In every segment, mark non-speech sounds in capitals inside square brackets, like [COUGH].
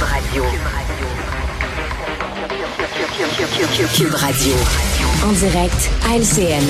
Radio. En direct à LCN.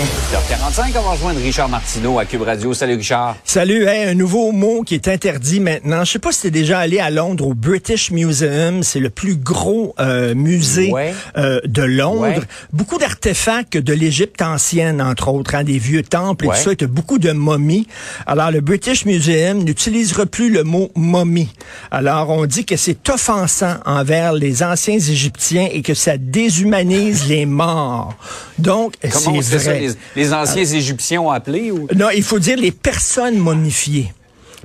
45 on va rejoindre Richard Martineau à Cube Radio. Salut Richard. Salut, hey, un nouveau mot qui est interdit maintenant. Je sais pas si t'es déjà allé à Londres au British Museum, c'est le plus gros euh, musée Ouais. euh, de Londres. Ouais. Beaucoup d'artefacts de l'Égypte ancienne, entre autres, hein, des vieux temples et Ouais. tout ça, et t'as beaucoup de momies. Alors le British Museum n'utilisera plus le mot momie. Alors on dit que c'est offensant envers les anciens Égyptiens et que ça déshumanise les morts. Donc c'est sait ça? vrai. Les, les anciens Égyptiens ont appelé ou? Non, il faut dire les personnes momifiées.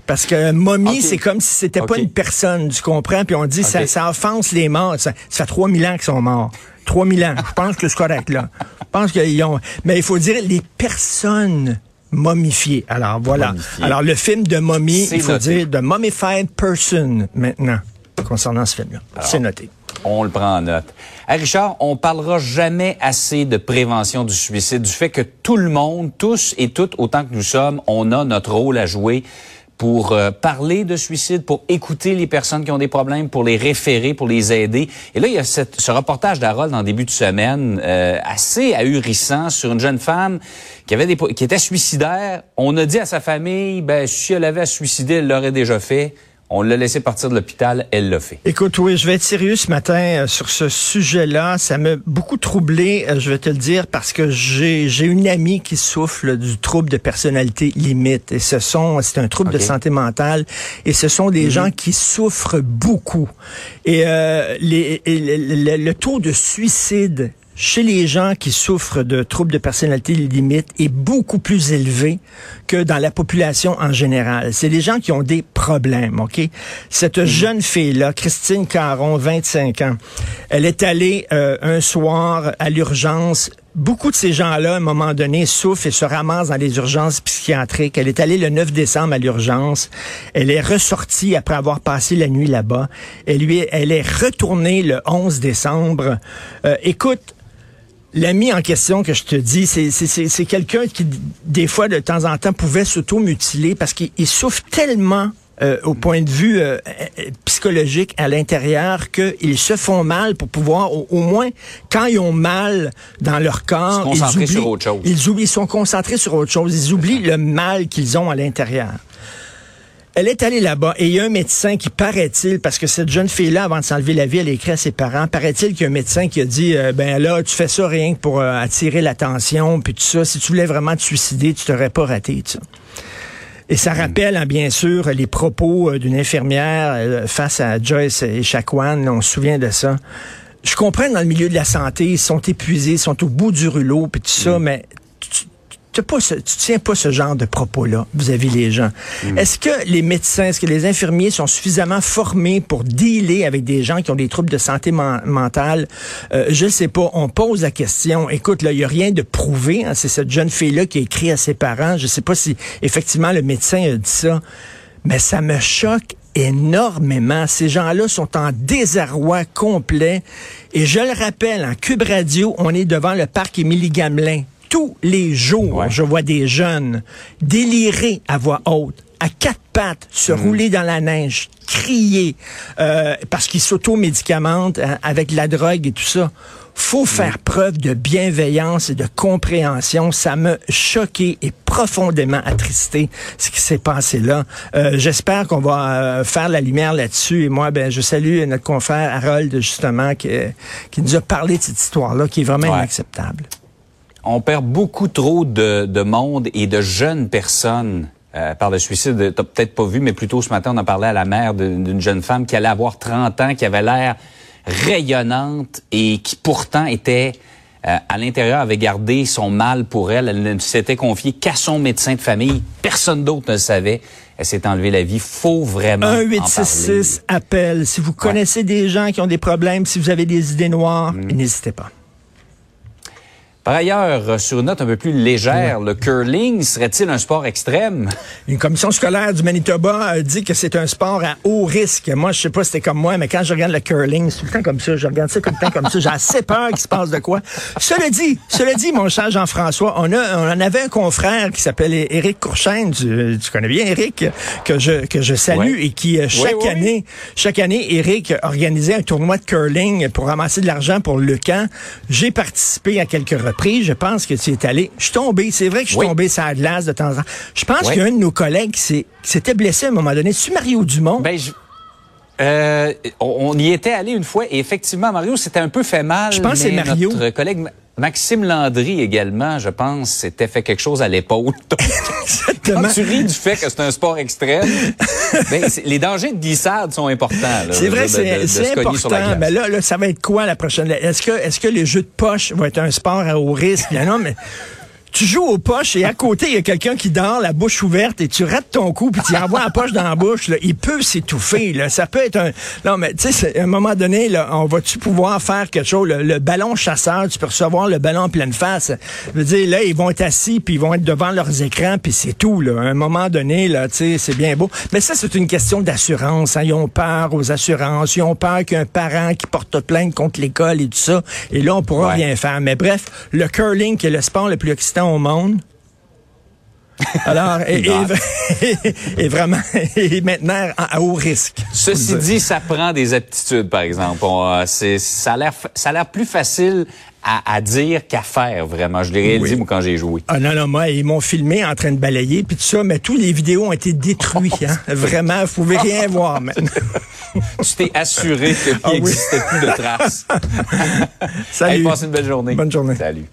Parce que momie, c'est comme si c'était pas Ok. une personne, tu comprends? Puis on dit ça, Ok. ça offense les morts. Ça, ça fait 3000 ans qu'ils sont morts. 3000 ans. Je pense que c'est correct, là. Je pense qu'ils ont... Mais il faut dire les personnes momifiées. Alors, voilà. Alors, le film de momie, il faut noté. dire The Mummified Person, maintenant, concernant ce film-là. C'est noté. On le prend en note. Hey, Richard, on parlera jamais assez de prévention du suicide, du fait que tout le monde, tous et toutes, autant que nous sommes, on a notre rôle à jouer pour euh, parler de suicide, pour écouter les personnes qui ont des problèmes, pour les référer, pour les aider. Et là, il y a ce reportage d'Harold en début de semaine, euh, assez ahurissant, sur une jeune femme qui avait qui était suicidaire. On a dit à sa famille, ben si elle avait à suicider, elle l'aurait déjà fait. On l'a laissé partir de l'hôpital, elle l'a fait. Écoute, oui, je vais être sérieux ce matin euh, sur ce sujet-là. Ça m'a beaucoup troublé, euh, je vais te le dire, parce que j'ai j'ai une amie qui souffre du trouble de personnalité limite. Et ce sont, c'est un trouble de santé mentale. Et ce sont des gens qui souffrent beaucoup. Et, euh, les, et le, le- le taux de suicide chez les gens qui souffrent de troubles de personnalité limite est beaucoup plus élevé que dans la population en général. C'est des gens qui ont des problèmes, OK? Cette jeune fille-là, Christine Caron, 25 ans, elle est allée euh, un soir à l'urgence Beaucoup de ces gens-là, à un moment donné, souffrent et se ramassent dans les urgences psychiatriques. Elle est allée le 9 décembre à l'urgence. Elle est ressortie après avoir passé la nuit là-bas. Elle, lui, elle est retournée le 11 décembre. Euh, écoute, L'ami en question que je te dis, c'est- quelqu'un qui, des fois, de temps en temps, pouvait s'auto-mutiler parce qu'il il souffre tellement euh, au point de vue euh, euh, psychologique à l'intérieur qu'ils se font mal pour pouvoir, au, au moins, quand ils ont mal dans leur corps, Se concentrer ils oublient, sur autre chose. Ils, oublient, ils sont concentrés sur autre chose. Ils oublient le mal qu'ils ont à l'intérieur. Elle est allée là-bas et il y a un médecin qui, paraît-il, parce que cette jeune fille-là, avant de s'enlever la vie, elle a écrit à ses parents, paraît-il qu'il y a un médecin qui a dit, euh, ben là, tu fais ça rien que pour euh, attirer l'attention, puis tout ça. Si tu voulais vraiment te suicider, tu t'aurais pas raté, tout ça. Et ça rappelle, hein, bien sûr, les propos euh, d'une infirmière euh, face à Joyce et Chacuan. On se souvient de ça. Je comprends que dans le milieu de la santé, ils sont épuisés, ils sont au bout du rouleau, puis tout ça, mais tu, tu, pas ce, tu tiens pas ce genre de propos-là vis-à-vis les gens. Est-ce que les médecins, est-ce que les infirmiers sont suffisamment formés pour dealer avec des gens qui ont des troubles de santé men- mentale? Euh, je ne sais pas. On pose la question. Écoute, là, il n'y a rien de prouvé. hein. C'est cette jeune fille-là qui a écrit à ses parents. Je ne sais pas si effectivement le médecin a dit ça. Mais ça me choque énormément. Ces gens-là sont en désarroi complet. Et je le rappelle, en Cube Radio, on est devant le parc Émilie Gamelin. Tous les jours, Ouais. je vois des jeunes délirer à voix haute, à quatre pattes, se rouler dans la neige, crier, euh, parce qu'ils s'auto-médicamentent hein, avec la drogue et tout ça. Faut faire preuve de bienveillance et de compréhension. Ça m'a choqué et profondément attristé ce qui s'est passé là. Euh, J'espère qu'on va euh, faire la lumière là-dessus. Et moi, ben, je salue notre confrère Harold justement qui, qui nous a parlé de cette histoire-là, qui est vraiment Ouais. inacceptable. On perd beaucoup trop de, de monde et de jeunes personnes euh, par le suicide. T'as peut-être pas vu, mais plutôt ce matin, on a parlé à la mère d'une jeune femme qui allait avoir 30 ans, qui avait l'air rayonnante et qui pourtant était euh, à l'intérieur avait gardé son mal pour elle. Elle ne s'était confiée qu'à son médecin de famille. Personne d'autre ne le savait. Elle s'est enlevée la vie. Faut vraiment en 1 parler. 866 appel. Si vous connaissez des gens qui ont des problèmes, si vous avez des idées noires, Mm. n'hésitez pas. Par ailleurs, sur une note un peu plus légère, le curling serait-il un sport extrême? Une commission scolaire du Manitoba dit que c'est un sport à haut risque. Moi, je sais pas si c'était comme moi, mais quand je regarde le curling, c'est tout le temps comme ça. Je regarde ça tout le temps comme ça. J'ai assez peur qu'il se passe de quoi. Cela dit, cela dit, mon cher Jean-François, on a, on en avait un confrère qui s'appelle Éric Courchaine. Tu, connais bien Éric, que je, que je salue et qui, euh, chaque année, chaque année, Éric organisait un tournoi de curling pour ramasser de l'argent pour le camp. J'ai participé à quelques reprises je pense que tu es allé. Je suis tombé, c'est vrai que je suis tombé sur la glace de temps en temps. Je pense qu'il y a un de nos collègues qui s'était blessé à un moment donné. C'est Mario Dumont? Ben, euh, on y était allé une fois et effectivement, Mario, c'était un peu fait mal. Je pense que c'est Mario. Notre collègue Maxime Landry également, je pense, s'était fait quelque chose à l'épaule. [LAUGHS] Quand tu ris du fait que c'est un sport extrême, [LAUGHS] ben, les dangers de glissade sont importants. C'est vrai, c'est important. Mais là, là, ça va être quoi la prochaine? Est-ce que, est-ce que les jeux de poche vont être un sport à haut risque? Non, mais tu joues aux poches et à côté, il y a quelqu'un qui dort, la bouche ouverte, et tu rates ton coup, puis tu envoies la poche dans la bouche, là, il peut s'étouffer. Là. Ça peut être un... Non, mais tu sais, à un moment donné, là, on va-tu pouvoir faire quelque chose? Le, ballon chasseur, tu peux recevoir le ballon en pleine face. Je veux dire, là, ils vont être assis, puis ils vont être devant leurs écrans, puis c'est tout. Là. À un moment donné, là, tu sais, c'est bien beau. Mais ça, c'est une question d'assurance. Hein. Ils ont peur aux assurances. Ils ont peur qu'un parent qui porte plainte contre l'école et tout ça. Et là, on pourra rien faire. Mais bref, le curling, qui est le sport le plus excitant au monde. [LAUGHS] Alors, et, [LAUGHS] vraiment, [LAUGHS] et maintenant à haut risque. Ceci dit, ça prend des aptitudes, par exemple. Euh, ça a l'air, ça a l'air plus facile à, dire qu'à faire, vraiment. Je l'ai réalisé, moi, quand j'ai joué. Ah non, non, moi, ils m'ont filmé en train de balayer, puis tout ça, mais tous les vidéos ont été détruites. Hein? Vraiment, vous pouvez rien voir maintenant. tu t'es assuré qu'il ah n'existait plus de traces. Salut. passe une belle journée. Bonne journée. Salut.